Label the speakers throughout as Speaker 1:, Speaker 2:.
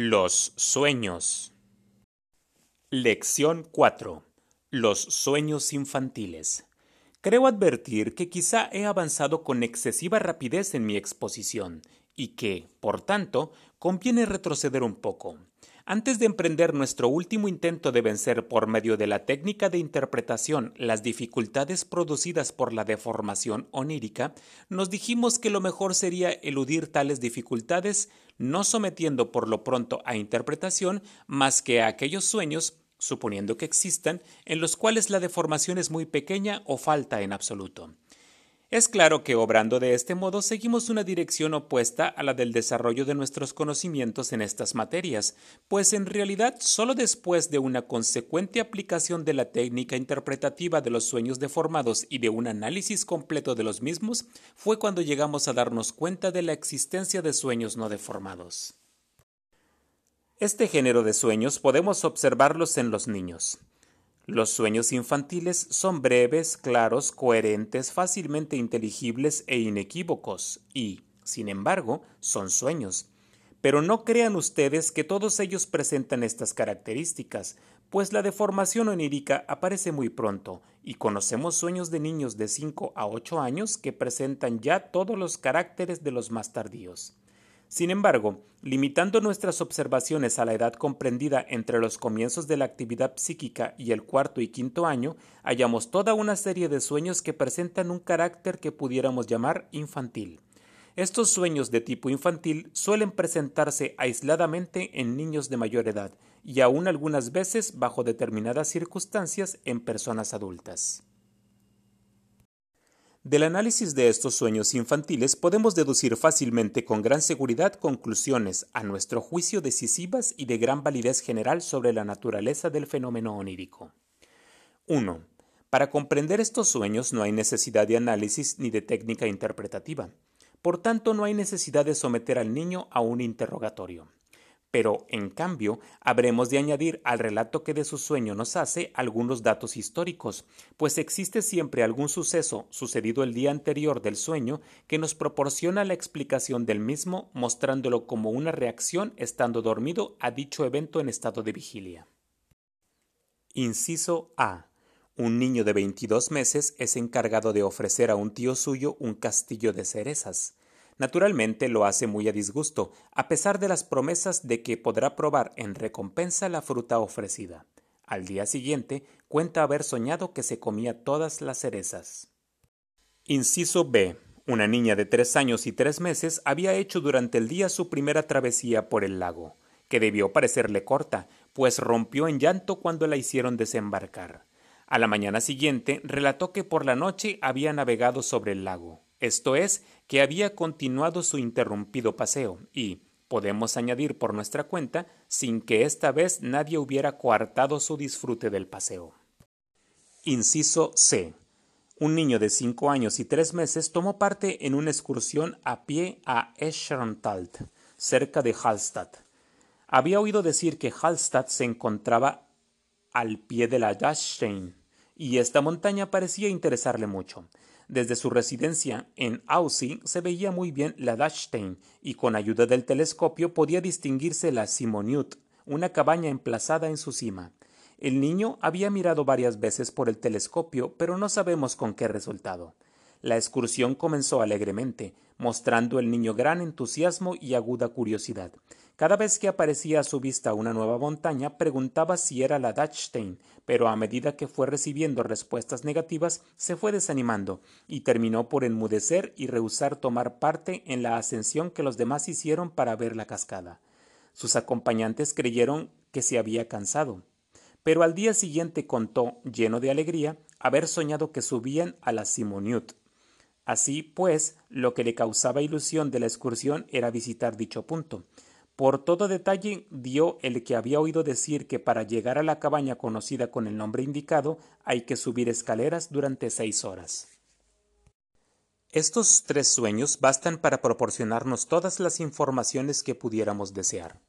Speaker 1: Los sueños. Lección 4. Los sueños infantiles. Creo advertir que quizá he avanzado con excesiva rapidez en mi exposición y que, por tanto, conviene retroceder un poco. Antes de emprender nuestro último intento de vencer por medio de la técnica de interpretación las dificultades producidas por la deformación onírica, nos dijimos que lo mejor sería eludir tales dificultades no sometiendo por lo pronto a interpretación más que a aquellos sueños, suponiendo que existan, en los cuales la deformación es muy pequeña o falta en absoluto. Es claro que obrando de este modo seguimos una dirección opuesta a la del desarrollo de nuestros conocimientos en estas materias, pues en realidad solo después de una consecuente aplicación de la técnica interpretativa de los sueños deformados y de un análisis completo de los mismos fue cuando llegamos a darnos cuenta de la existencia de sueños no deformados. Este género de sueños podemos observarlos en los niños. Los sueños infantiles son breves, claros, coherentes, fácilmente inteligibles e inequívocos, y, sin embargo, son sueños. Pero no crean ustedes que todos ellos presentan estas características, pues la deformación onírica aparece muy pronto, y conocemos sueños de niños de 5 a 8 años que presentan ya todos los caracteres de los más tardíos. Sin embargo, limitando nuestras observaciones a la edad comprendida entre los comienzos de la actividad psíquica y el cuarto y quinto año, hallamos toda una serie de sueños que presentan un carácter que pudiéramos llamar infantil. Estos sueños de tipo infantil suelen presentarse aisladamente en niños de mayor edad y aún algunas veces bajo determinadas circunstancias en personas adultas. Del análisis de estos sueños infantiles podemos deducir fácilmente con gran seguridad conclusiones, a nuestro juicio decisivas y de gran validez general sobre la naturaleza del fenómeno onírico. 1. Para comprender estos sueños no hay necesidad de análisis ni de técnica interpretativa. Por tanto, no hay necesidad de someter al niño a un interrogatorio. Pero, en cambio, habremos de añadir al relato que de su sueño nos hace algunos datos históricos, pues existe siempre algún suceso sucedido el día anterior del sueño que nos proporciona la explicación del mismo, mostrándolo como una reacción estando dormido a dicho evento en estado de vigilia. Inciso A. Un niño de 22 meses es encargado de ofrecer a un tío suyo un castillo de cerezas. Naturalmente lo hace muy a disgusto, a pesar de las promesas de que podrá probar en recompensa la fruta ofrecida. Al día siguiente cuenta haber soñado que se comía todas las cerezas. Inciso B. Una niña de tres años y tres meses había hecho durante el día su primera travesía por el lago, que debió parecerle corta, pues rompió en llanto cuando la hicieron desembarcar. A la mañana siguiente relató que por la noche había navegado sobre el lago esto es, que había continuado su interrumpido paseo y, podemos añadir por nuestra cuenta, sin que esta vez nadie hubiera coartado su disfrute del paseo. Inciso C. Un niño de cinco años y tres meses tomó parte en una excursión a pie a Escherntal, cerca de Hallstatt. Había oído decir que Hallstatt se encontraba al pie de la Dachstein, y esta montaña parecía interesarle mucho. Desde su residencia en Aussee se veía muy bien la Dachstein y con ayuda del telescopio podía distinguirse la Simoniut, una cabaña emplazada en su cima. El niño había mirado varias veces por el telescopio, pero no sabemos con qué resultado. La excursión comenzó alegremente, mostrando el niño gran entusiasmo y aguda curiosidad. Cada vez que aparecía a su vista una nueva montaña, preguntaba si era la Dachstein, pero a medida que fue recibiendo respuestas negativas, se fue desanimando y terminó por enmudecer y rehusar tomar parte en la ascensión que los demás hicieron para ver la cascada. Sus acompañantes creyeron que se había cansado, pero al día siguiente contó, lleno de alegría, haber soñado que subían a la Simoniut. Así pues, lo que le causaba ilusión de la excursión era visitar dicho punto. Por todo detalle dio el que había oído decir que para llegar a la cabaña conocida con el nombre indicado hay que subir escaleras durante seis horas. Estos tres sueños bastan para proporcionarnos todas las informaciones que pudiéramos desear.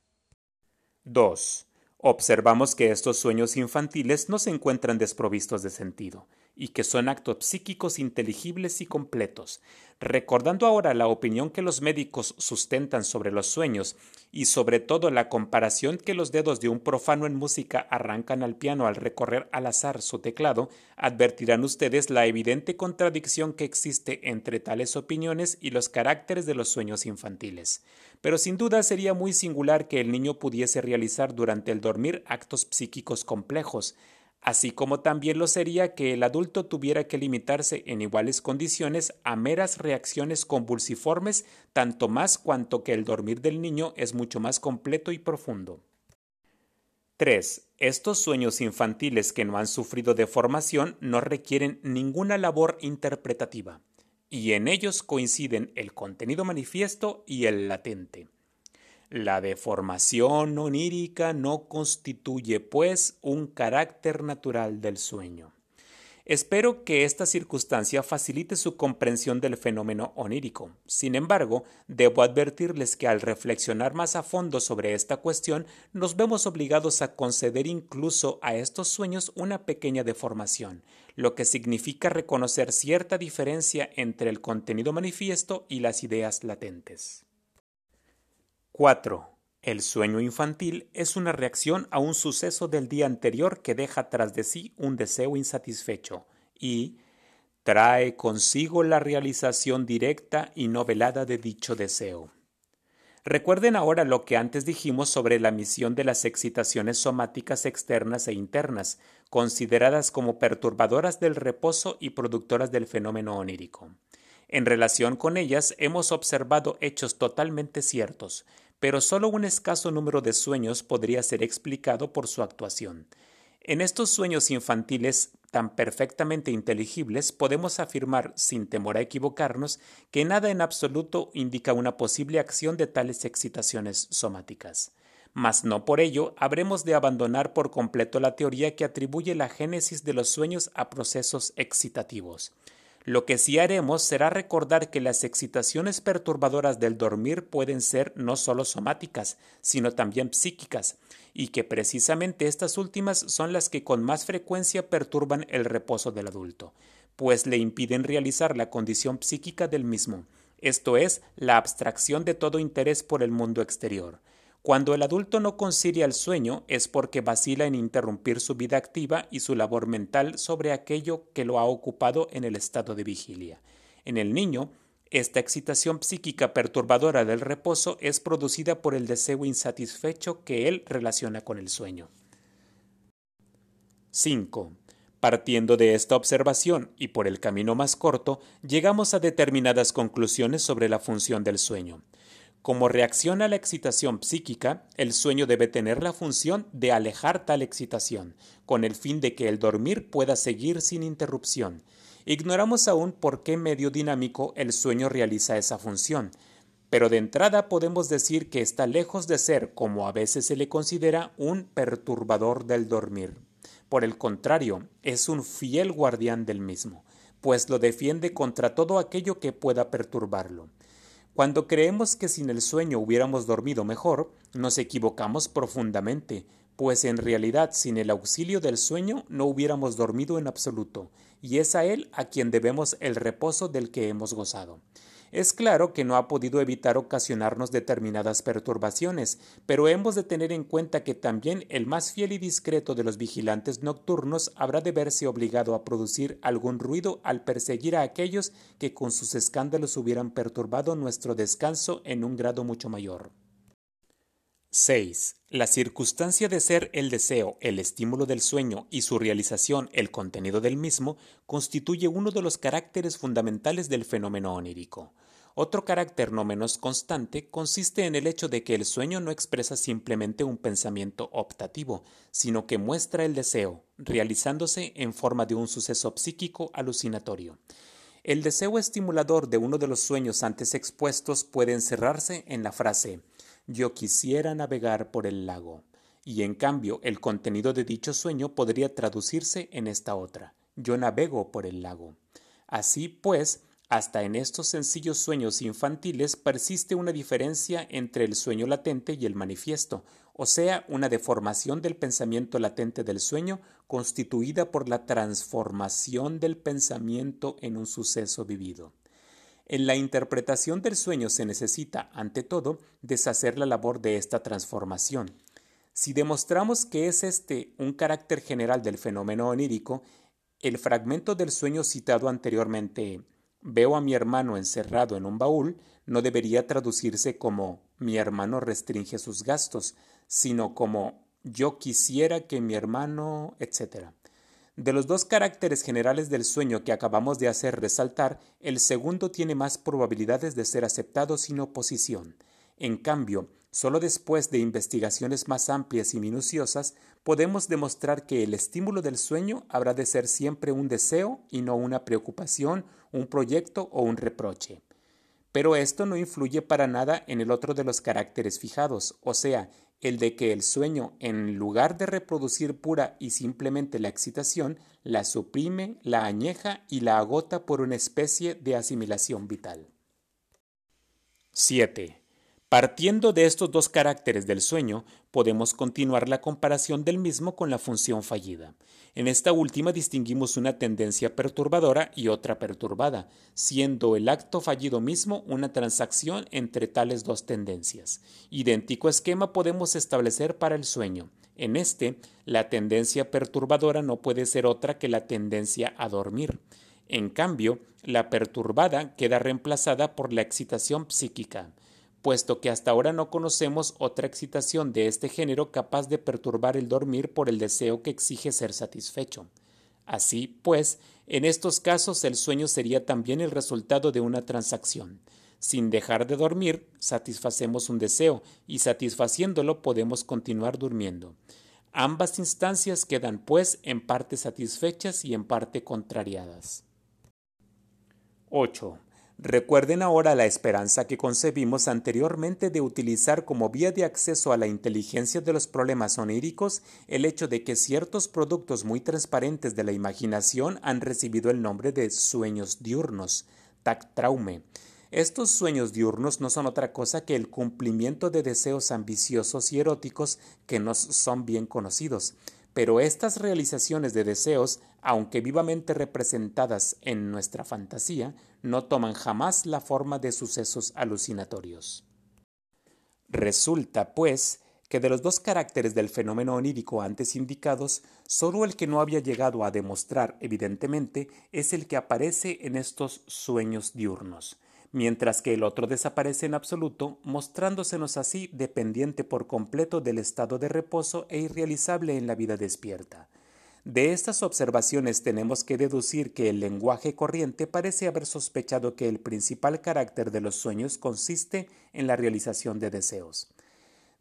Speaker 1: 2. Observamos que estos sueños infantiles no se encuentran desprovistos de sentido, y que son actos psíquicos inteligibles y completos. Recordando ahora la opinión que los médicos sustentan sobre los sueños y sobre todo la comparación que los dedos de un profano en música arrancan al piano al recorrer al azar su teclado, advertirán ustedes la evidente contradicción que existe entre tales opiniones y los caracteres de los sueños infantiles. Pero sin duda sería muy singular que el niño pudiese realizar durante el dormir actos psíquicos complejos, así como también lo sería que el adulto tuviera que limitarse en iguales condiciones a meras reacciones convulsiformes, tanto más cuanto que el dormir del niño es mucho más completo y profundo. 3. Estos sueños infantiles que no han sufrido deformación no requieren ninguna labor interpretativa, y en ellos coinciden el contenido manifiesto y el latente. La deformación onírica no constituye, pues, un carácter natural del sueño. Espero que esta circunstancia facilite su comprensión del fenómeno onírico. Sin embargo, debo advertirles que al reflexionar más a fondo sobre esta cuestión, nos vemos obligados a conceder incluso a estos sueños una pequeña deformación, lo que significa reconocer cierta diferencia entre el contenido manifiesto y las ideas latentes. 4. El sueño infantil es una reacción a un suceso del día anterior que deja tras de sí un deseo insatisfecho y trae consigo la realización directa y no velada de dicho deseo. Recuerden ahora lo que antes dijimos sobre la misión de las excitaciones somáticas externas e internas, consideradas como perturbadoras del reposo y productoras del fenómeno onírico. En relación con ellas hemos observado hechos totalmente ciertos, pero solo un escaso número de sueños podría ser explicado por su actuación. En estos sueños infantiles tan perfectamente inteligibles podemos afirmar, sin temor a equivocarnos, que nada en absoluto indica una posible acción de tales excitaciones somáticas. Mas no por ello habremos de abandonar por completo la teoría que atribuye la génesis de los sueños a procesos excitativos. Lo que sí haremos será recordar que las excitaciones perturbadoras del dormir pueden ser no solo somáticas, sino también psíquicas, y que precisamente estas últimas son las que con más frecuencia perturban el reposo del adulto, pues le impiden realizar la condición psíquica del mismo, esto es, la abstracción de todo interés por el mundo exterior. Cuando el adulto no concilia el sueño es porque vacila en interrumpir su vida activa y su labor mental sobre aquello que lo ha ocupado en el estado de vigilia. En el niño, esta excitación psíquica perturbadora del reposo es producida por el deseo insatisfecho que él relaciona con el sueño. 5. Partiendo de esta observación y por el camino más corto, llegamos a determinadas conclusiones sobre la función del sueño. Como reacción a la excitación psíquica, el sueño debe tener la función de alejar tal excitación, con el fin de que el dormir pueda seguir sin interrupción. Ignoramos aún por qué medio dinámico el sueño realiza esa función, pero de entrada podemos decir que está lejos de ser, como a veces se le considera, un perturbador del dormir. Por el contrario, es un fiel guardián del mismo, pues lo defiende contra todo aquello que pueda perturbarlo. Cuando creemos que sin el sueño hubiéramos dormido mejor, nos equivocamos profundamente, pues en realidad sin el auxilio del sueño no hubiéramos dormido en absoluto, y es a él a quien debemos el reposo del que hemos gozado. Es claro que no ha podido evitar ocasionarnos determinadas perturbaciones, pero hemos de tener en cuenta que también el más fiel y discreto de los vigilantes nocturnos habrá de verse obligado a producir algún ruido al perseguir a aquellos que con sus escándalos hubieran perturbado nuestro descanso en un grado mucho mayor. 6. La circunstancia de ser el deseo el estímulo del sueño y su realización el contenido del mismo constituye uno de los caracteres fundamentales del fenómeno onírico. Otro carácter no menos constante consiste en el hecho de que el sueño no expresa simplemente un pensamiento optativo, sino que muestra el deseo, realizándose en forma de un suceso psíquico alucinatorio. El deseo estimulador de uno de los sueños antes expuestos puede encerrarse en la frase yo quisiera navegar por el lago. Y en cambio, el contenido de dicho sueño podría traducirse en esta otra. Yo navego por el lago. Así pues, Hasta en estos sencillos sueños infantiles persiste una diferencia entre el sueño latente y el manifiesto, o sea, una deformación del pensamiento latente del sueño constituida por la transformación del pensamiento en un suceso vivido. En la interpretación del sueño se necesita, ante todo, deshacer la labor de esta transformación. Si demostramos que es este un carácter general del fenómeno onírico, el fragmento del sueño citado anteriormente Veo a mi hermano encerrado en un baúl no debería traducirse como mi hermano restringe sus gastos, sino como yo quisiera que mi hermano, etc. De los dos caracteres generales del sueño que acabamos de hacer resaltar, el segundo tiene más probabilidades de ser aceptado sin oposición. En cambio, solo después de investigaciones más amplias y minuciosas podemos demostrar que el estímulo del sueño habrá de ser siempre un deseo y no una preocupación, un proyecto o un reproche. Pero esto no influye para nada en el otro de los caracteres fijados, o sea, el de que el sueño, en lugar de reproducir pura y simplemente la excitación, la suprime, la añeja y la agota por una especie de asimilación vital. 7. Partiendo de estos dos caracteres del sueño, podemos continuar la comparación del mismo con la función fallida. En esta última distinguimos una tendencia perturbadora y otra perturbada, siendo el acto fallido mismo una transacción entre tales dos tendencias. Idéntico esquema podemos establecer para el sueño. En este, la tendencia perturbadora no puede ser otra que la tendencia a dormir. En cambio, la perturbada queda reemplazada por la excitación psíquica puesto que hasta ahora no conocemos otra excitación de este género capaz de perturbar el dormir por el deseo que exige ser satisfecho. Así, pues, en estos casos el sueño sería también el resultado de una transacción. Sin dejar de dormir, satisfacemos un deseo y satisfaciéndolo podemos continuar durmiendo. Ambas instancias quedan, pues, en parte satisfechas y en parte contrariadas. 8. Recuerden ahora la esperanza que concebimos anteriormente de utilizar como vía de acceso a la inteligencia de los problemas oníricos el hecho de que ciertos productos muy transparentes de la imaginación han recibido el nombre de sueños diurnos, tactraume. Estos sueños diurnos no son otra cosa que el cumplimiento de deseos ambiciosos y eróticos que nos son bien conocidos. Pero estas realizaciones de deseos, aunque vivamente representadas en nuestra fantasía, no toman jamás la forma de sucesos alucinatorios. Resulta, pues, que de los dos caracteres del fenómeno onírico antes indicados, sólo el que no había llegado a demostrar evidentemente es el que aparece en estos sueños diurnos, mientras que el otro desaparece en absoluto, mostrándosenos así dependiente por completo del estado de reposo e irrealizable en la vida despierta. De estas observaciones tenemos que deducir que el lenguaje corriente parece haber sospechado que el principal carácter de los sueños consiste en la realización de deseos.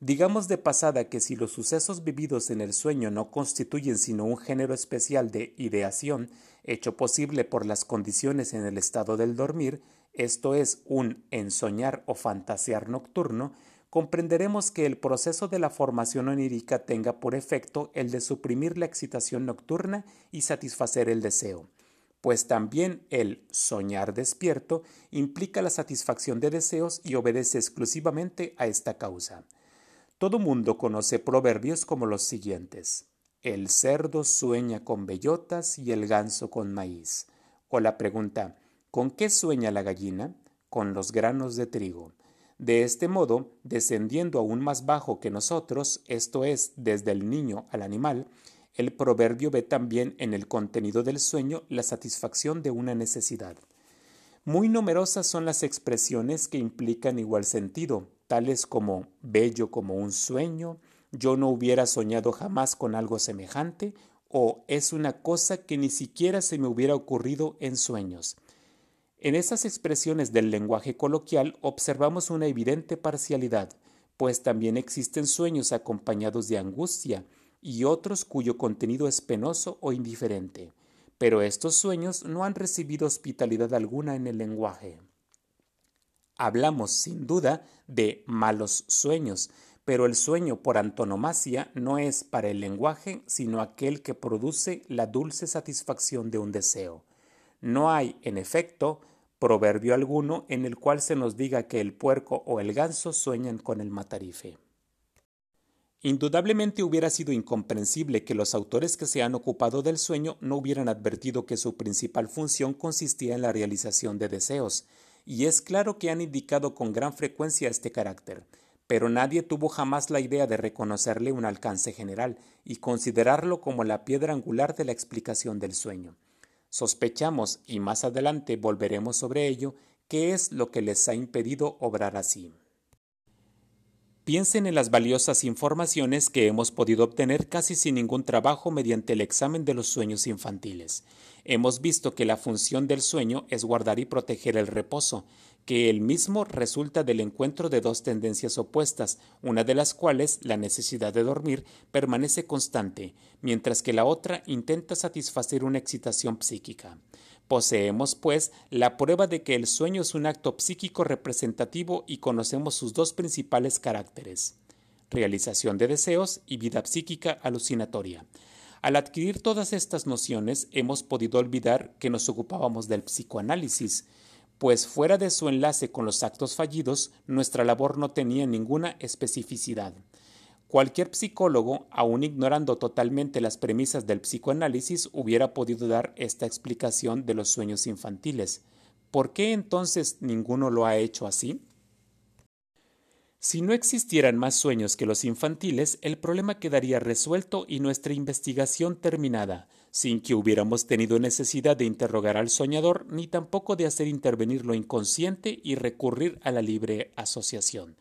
Speaker 1: Digamos de pasada que si los sucesos vividos en el sueño no constituyen sino un género especial de ideación, hecho posible por las condiciones en el estado del dormir, esto es, un ensoñar o fantasear nocturno, comprenderemos que el proceso de la formación onírica tenga por efecto el de suprimir la excitación nocturna y satisfacer el deseo, pues también el soñar despierto implica la satisfacción de deseos y obedece exclusivamente a esta causa. Todo mundo conoce proverbios como los siguientes. El cerdo sueña con bellotas y el ganso con maíz. O la pregunta, ¿con qué sueña la gallina? Con los granos de trigo. De este modo, descendiendo aún más bajo que nosotros, esto es, desde el niño al animal, el proverbio ve también en el contenido del sueño la satisfacción de una necesidad. Muy numerosas son las expresiones que implican igual sentido, tales como bello como un sueño, yo no hubiera soñado jamás con algo semejante, o es una cosa que ni siquiera se me hubiera ocurrido en sueños. En esas expresiones del lenguaje coloquial observamos una evidente parcialidad, pues también existen sueños acompañados de angustia y otros cuyo contenido es penoso o indiferente, pero estos sueños no han recibido hospitalidad alguna en el lenguaje. Hablamos, sin duda, de malos sueños, pero el sueño por antonomasia no es para el lenguaje sino aquel que produce la dulce satisfacción de un deseo. No hay, en efecto, proverbio alguno en el cual se nos diga que el puerco o el ganso sueñan con el matarife. Indudablemente hubiera sido incomprensible que los autores que se han ocupado del sueño no hubieran advertido que su principal función consistía en la realización de deseos, y es claro que han indicado con gran frecuencia este carácter, pero nadie tuvo jamás la idea de reconocerle un alcance general y considerarlo como la piedra angular de la explicación del sueño. Sospechamos, y más adelante volveremos sobre ello, qué es lo que les ha impedido obrar así. Piensen en las valiosas informaciones que hemos podido obtener casi sin ningún trabajo mediante el examen de los sueños infantiles. Hemos visto que la función del sueño es guardar y proteger el reposo, que el mismo resulta del encuentro de dos tendencias opuestas, una de las cuales, la necesidad de dormir, permanece constante, mientras que la otra intenta satisfacer una excitación psíquica. Poseemos, pues, la prueba de que el sueño es un acto psíquico representativo y conocemos sus dos principales caracteres realización de deseos y vida psíquica alucinatoria. Al adquirir todas estas nociones, hemos podido olvidar que nos ocupábamos del psicoanálisis, pues fuera de su enlace con los actos fallidos, nuestra labor no tenía ninguna especificidad. Cualquier psicólogo, aun ignorando totalmente las premisas del psicoanálisis, hubiera podido dar esta explicación de los sueños infantiles. ¿Por qué entonces ninguno lo ha hecho así? Si no existieran más sueños que los infantiles, el problema quedaría resuelto y nuestra investigación terminada, sin que hubiéramos tenido necesidad de interrogar al soñador ni tampoco de hacer intervenir lo inconsciente y recurrir a la libre asociación.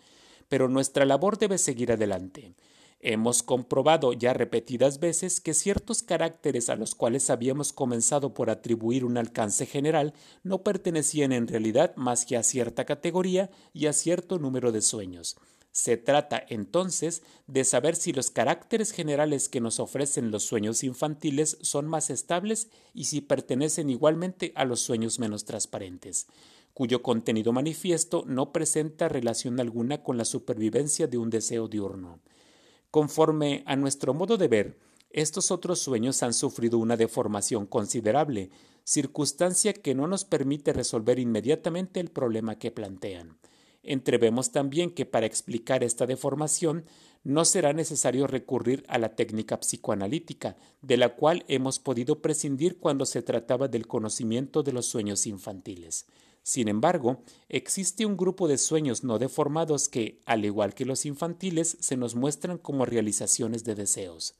Speaker 1: Pero nuestra labor debe seguir adelante. Hemos comprobado ya repetidas veces que ciertos caracteres a los cuales habíamos comenzado por atribuir un alcance general no pertenecían en realidad más que a cierta categoría y a cierto número de sueños. Se trata entonces de saber si los caracteres generales que nos ofrecen los sueños infantiles son más estables y si pertenecen igualmente a los sueños menos transparentes, cuyo contenido manifiesto no presenta relación alguna con la supervivencia de un deseo diurno. Conforme a nuestro modo de ver, estos otros sueños han sufrido una deformación considerable, circunstancia que no nos permite resolver inmediatamente el problema que plantean. Entrevemos también que para explicar esta deformación no será necesario recurrir a la técnica psicoanalítica, de la cual hemos podido prescindir cuando se trataba del conocimiento de los sueños infantiles. Sin embargo, existe un grupo de sueños no deformados que, al igual que los infantiles, se nos muestran como realizaciones de deseos.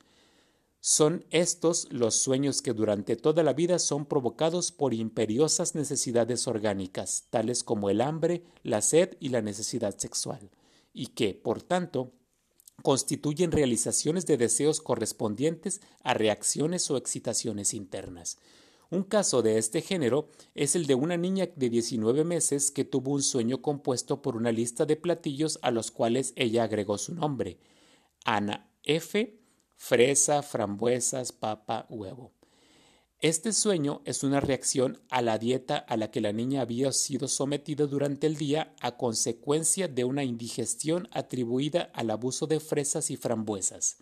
Speaker 1: Son estos los sueños que durante toda la vida son provocados por imperiosas necesidades orgánicas, tales como el hambre, la sed y la necesidad sexual, y que, por tanto, constituyen realizaciones de deseos correspondientes a reacciones o excitaciones internas. Un caso de este género es el de una niña de 19 meses que tuvo un sueño compuesto por una lista de platillos a los cuales ella agregó su nombre. Ana F., fresa, frambuesas, papa, huevo. Este sueño es una reacción a la dieta a la que la niña había sido sometida durante el día a consecuencia de una indigestión atribuida al abuso de fresas y frambuesas.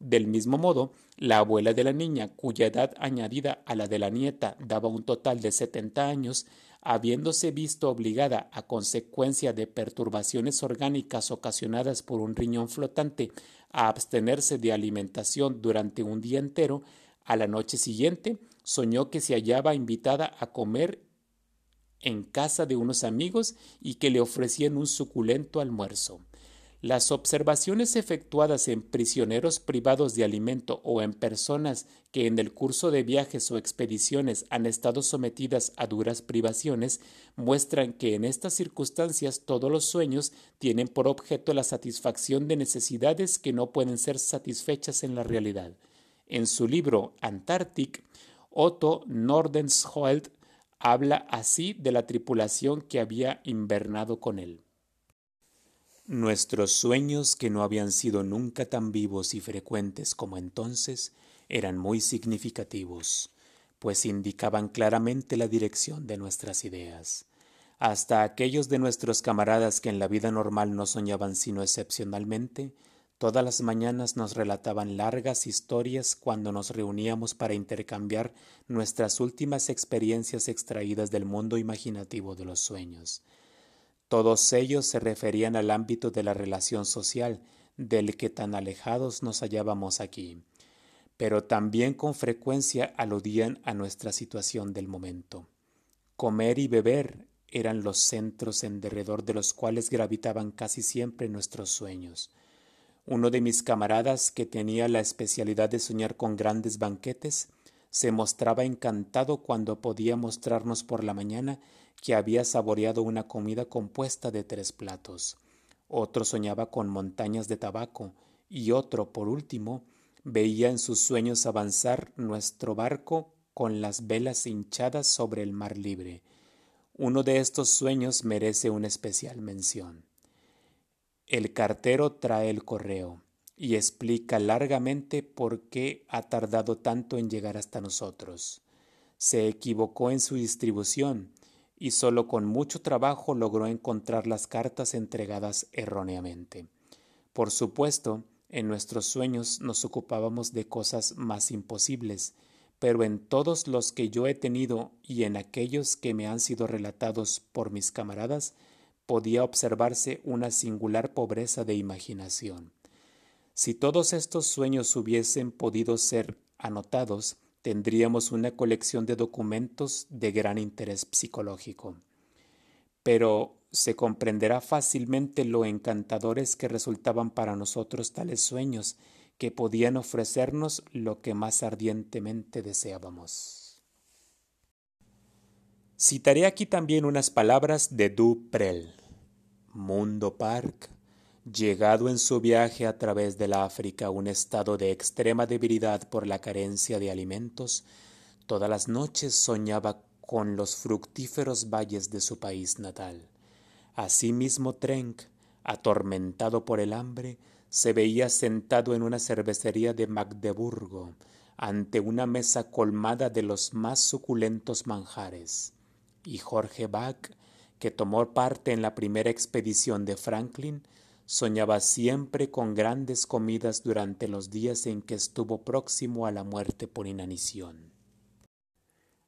Speaker 1: Del mismo modo, la abuela de la niña, cuya edad añadida a la de la nieta daba un total de 70 años, habiéndose visto obligada a consecuencia de perturbaciones orgánicas ocasionadas por un riñón flotante a abstenerse de alimentación durante un día entero, a la noche siguiente soñó que se hallaba invitada a comer en casa de unos amigos y que le ofrecían un suculento almuerzo. Las observaciones efectuadas en prisioneros privados de alimento o en personas que en el curso de viajes o expediciones han estado sometidas a duras privaciones muestran que en estas circunstancias todos los sueños tienen por objeto la satisfacción de necesidades que no pueden ser satisfechas en la realidad. En su libro Antarctic, Otto Nordenskjöld habla así de la tripulación que había invernado con él. Nuestros sueños, que no habían sido nunca tan vivos y frecuentes como entonces, eran muy significativos, pues indicaban claramente la dirección de nuestras ideas. Hasta aquellos de nuestros camaradas que en la vida normal no soñaban sino excepcionalmente, Todas las mañanas nos relataban largas historias cuando nos reuníamos para intercambiar nuestras últimas experiencias extraídas del mundo imaginativo de los sueños. Todos ellos se referían al ámbito de la relación social, del que tan alejados nos hallábamos aquí, pero también con frecuencia aludían a nuestra situación del momento. Comer y beber eran los centros en derredor de los cuales gravitaban casi siempre nuestros sueños. Uno de mis camaradas, que tenía la especialidad de soñar con grandes banquetes, se mostraba encantado cuando podía mostrarnos por la mañana que había saboreado una comida compuesta de tres platos. Otro soñaba con montañas de tabaco y otro, por último, veía en sus sueños avanzar nuestro barco con las velas hinchadas sobre el mar libre. Uno de estos sueños merece una especial mención. El cartero trae el correo y explica largamente por qué ha tardado tanto en llegar hasta nosotros. Se equivocó en su distribución y solo con mucho trabajo logró encontrar las cartas entregadas erróneamente. Por supuesto, en nuestros sueños nos ocupábamos de cosas más imposibles, pero en todos los que yo he tenido y en aquellos que me han sido relatados por mis camaradas, podía observarse una singular pobreza de imaginación. Si todos estos sueños hubiesen podido ser anotados, tendríamos una colección de documentos de gran interés psicológico. Pero se comprenderá fácilmente lo encantadores que resultaban para nosotros tales sueños que podían ofrecernos lo que más ardientemente deseábamos. Citaré aquí también unas palabras de Duprel. Mundo Park, llegado en su viaje a través del África un estado de extrema debilidad por la carencia de alimentos, todas las noches soñaba con los fructíferos valles de su país natal. Asimismo Trenk, atormentado por el hambre, se veía sentado en una cervecería de Magdeburgo, ante una mesa colmada de los más suculentos manjares y Jorge Bach, que tomó parte en la primera expedición de Franklin, soñaba siempre con grandes comidas durante los días en que estuvo próximo a la muerte por inanición.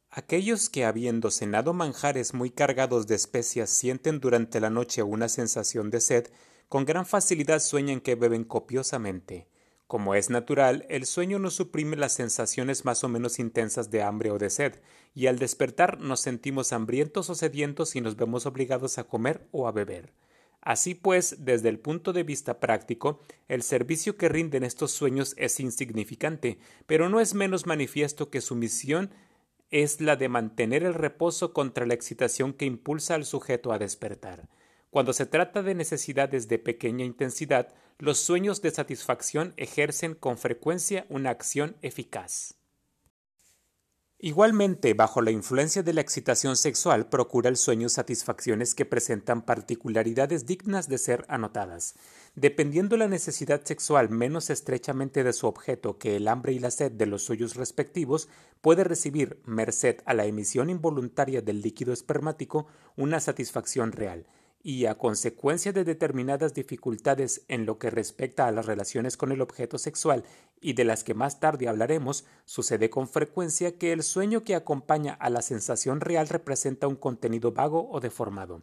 Speaker 1: Aquellos que habiendo cenado manjares muy cargados de especias sienten durante la noche una sensación de sed, con gran facilidad sueñan que beben copiosamente. Como es natural, el sueño no suprime las sensaciones más o menos intensas de hambre o de sed, y al despertar nos sentimos hambrientos o sedientos y nos vemos obligados a comer o a beber. Así pues, desde el punto de vista práctico, el servicio que rinden estos sueños es insignificante, pero no es menos manifiesto que su misión es la de mantener el reposo contra la excitación que impulsa al sujeto a despertar. Cuando se trata de necesidades de pequeña intensidad, los sueños de satisfacción ejercen con frecuencia una acción eficaz. Igualmente, bajo la influencia de la excitación sexual, procura el sueño satisfacciones que presentan particularidades dignas de ser anotadas. Dependiendo la necesidad sexual menos estrechamente de su objeto que el hambre y la sed de los suyos respectivos, puede recibir, merced a la emisión involuntaria del líquido espermático, una satisfacción real, y a consecuencia de determinadas dificultades en lo que respecta a las relaciones con el objeto sexual y de las que más tarde hablaremos, sucede con frecuencia que el sueño que acompaña a la sensación real representa un contenido vago o deformado.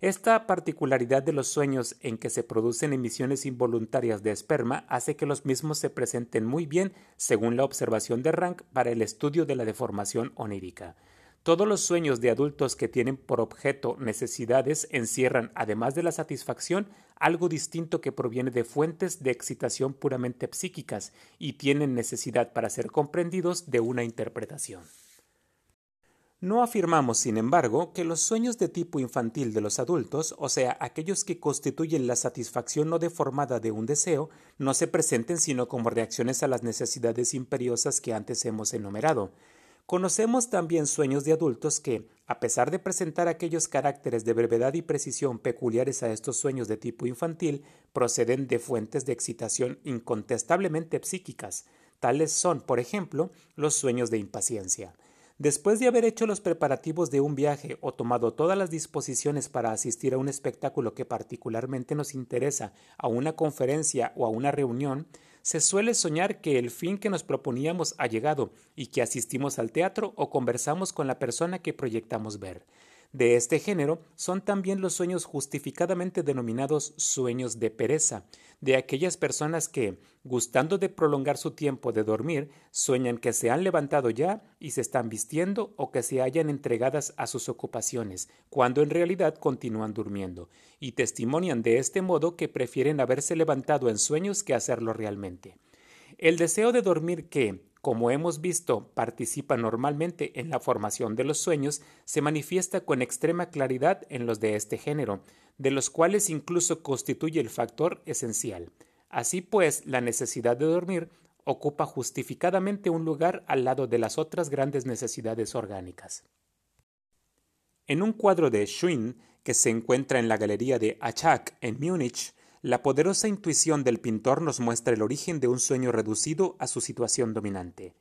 Speaker 1: Esta particularidad de los sueños en que se producen emisiones involuntarias de esperma hace que los mismos se presenten muy bien, según la observación de Rank, para el estudio de la deformación onírica. Todos los sueños de adultos que tienen por objeto necesidades encierran, además de la satisfacción, algo distinto que proviene de fuentes de excitación puramente psíquicas y tienen necesidad para ser comprendidos de una interpretación. No afirmamos, sin embargo, que los sueños de tipo infantil de los adultos, o sea, aquellos que constituyen la satisfacción no deformada de un deseo, no se presenten sino como reacciones a las necesidades imperiosas que antes hemos enumerado. Conocemos también sueños de adultos que, a pesar de presentar aquellos caracteres de brevedad y precisión peculiares a estos sueños de tipo infantil, proceden de fuentes de excitación incontestablemente psíquicas. Tales son, por ejemplo, los sueños de impaciencia. Después de haber hecho los preparativos de un viaje o tomado todas las disposiciones para asistir a un espectáculo que particularmente nos interesa, a una conferencia o a una reunión, se suele soñar que el fin que nos proponíamos ha llegado y que asistimos al teatro o conversamos con la persona que proyectamos ver. De este género son también los sueños justificadamente denominados sueños de pereza, de aquellas personas que, gustando de prolongar su tiempo de dormir, sueñan que se han levantado ya y se están vistiendo o que se hallan entregadas a sus ocupaciones, cuando en realidad continúan durmiendo, y testimonian de este modo que prefieren haberse levantado en sueños que hacerlo realmente. El deseo de dormir que, como hemos visto, participa normalmente en la formación de los sueños, se manifiesta con extrema claridad en los de este género, de los cuales incluso constituye el factor esencial. Así pues, la necesidad de dormir ocupa justificadamente un lugar al lado de las otras grandes necesidades orgánicas. En un cuadro de Schwinn, que se encuentra en la galería de Achak en Múnich, la poderosa intuición del pintor nos muestra el origen de un sueño reducido a su situación dominante.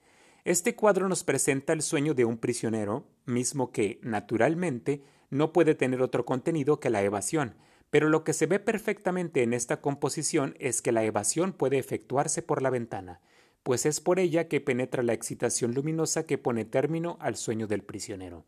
Speaker 1: Este cuadro nos presenta el sueño de un prisionero, mismo que, naturalmente, no puede tener otro contenido que la evasión, pero lo que se ve perfectamente en esta composición es que la evasión puede efectuarse por la ventana, pues es por ella que penetra la excitación luminosa que pone término al sueño del prisionero.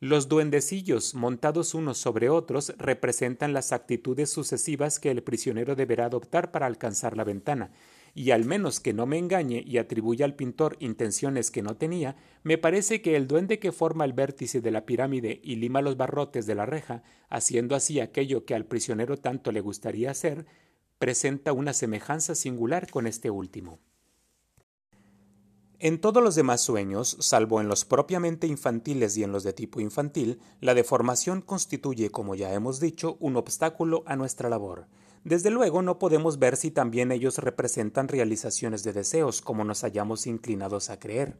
Speaker 1: Los duendecillos, montados unos sobre otros, representan las actitudes sucesivas que el prisionero deberá adoptar para alcanzar la ventana, y al menos que no me engañe y atribuya al pintor intenciones que no tenía, me parece que el duende que forma el vértice de la pirámide y lima los barrotes de la reja, haciendo así aquello que al prisionero tanto le gustaría hacer, presenta una semejanza singular con este último. En todos los demás sueños, salvo en los propiamente infantiles y en los de tipo infantil, la deformación constituye, como ya hemos dicho, un obstáculo a nuestra labor. Desde luego no podemos ver si también ellos representan realizaciones de deseos, como nos hallamos inclinados a creer.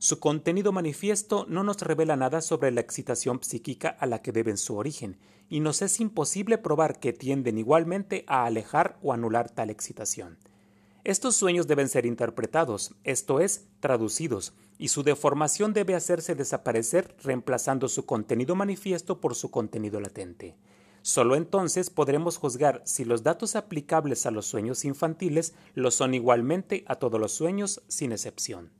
Speaker 1: Su contenido manifiesto no nos revela nada sobre la excitación psíquica a la que deben su origen, y nos es imposible probar que tienden igualmente a alejar o anular tal excitación. Estos sueños deben ser interpretados, esto es, traducidos, y su deformación debe hacerse desaparecer reemplazando su contenido manifiesto por su contenido latente. Solo entonces podremos juzgar si los datos aplicables a los sueños infantiles lo son igualmente a todos los sueños sin excepción.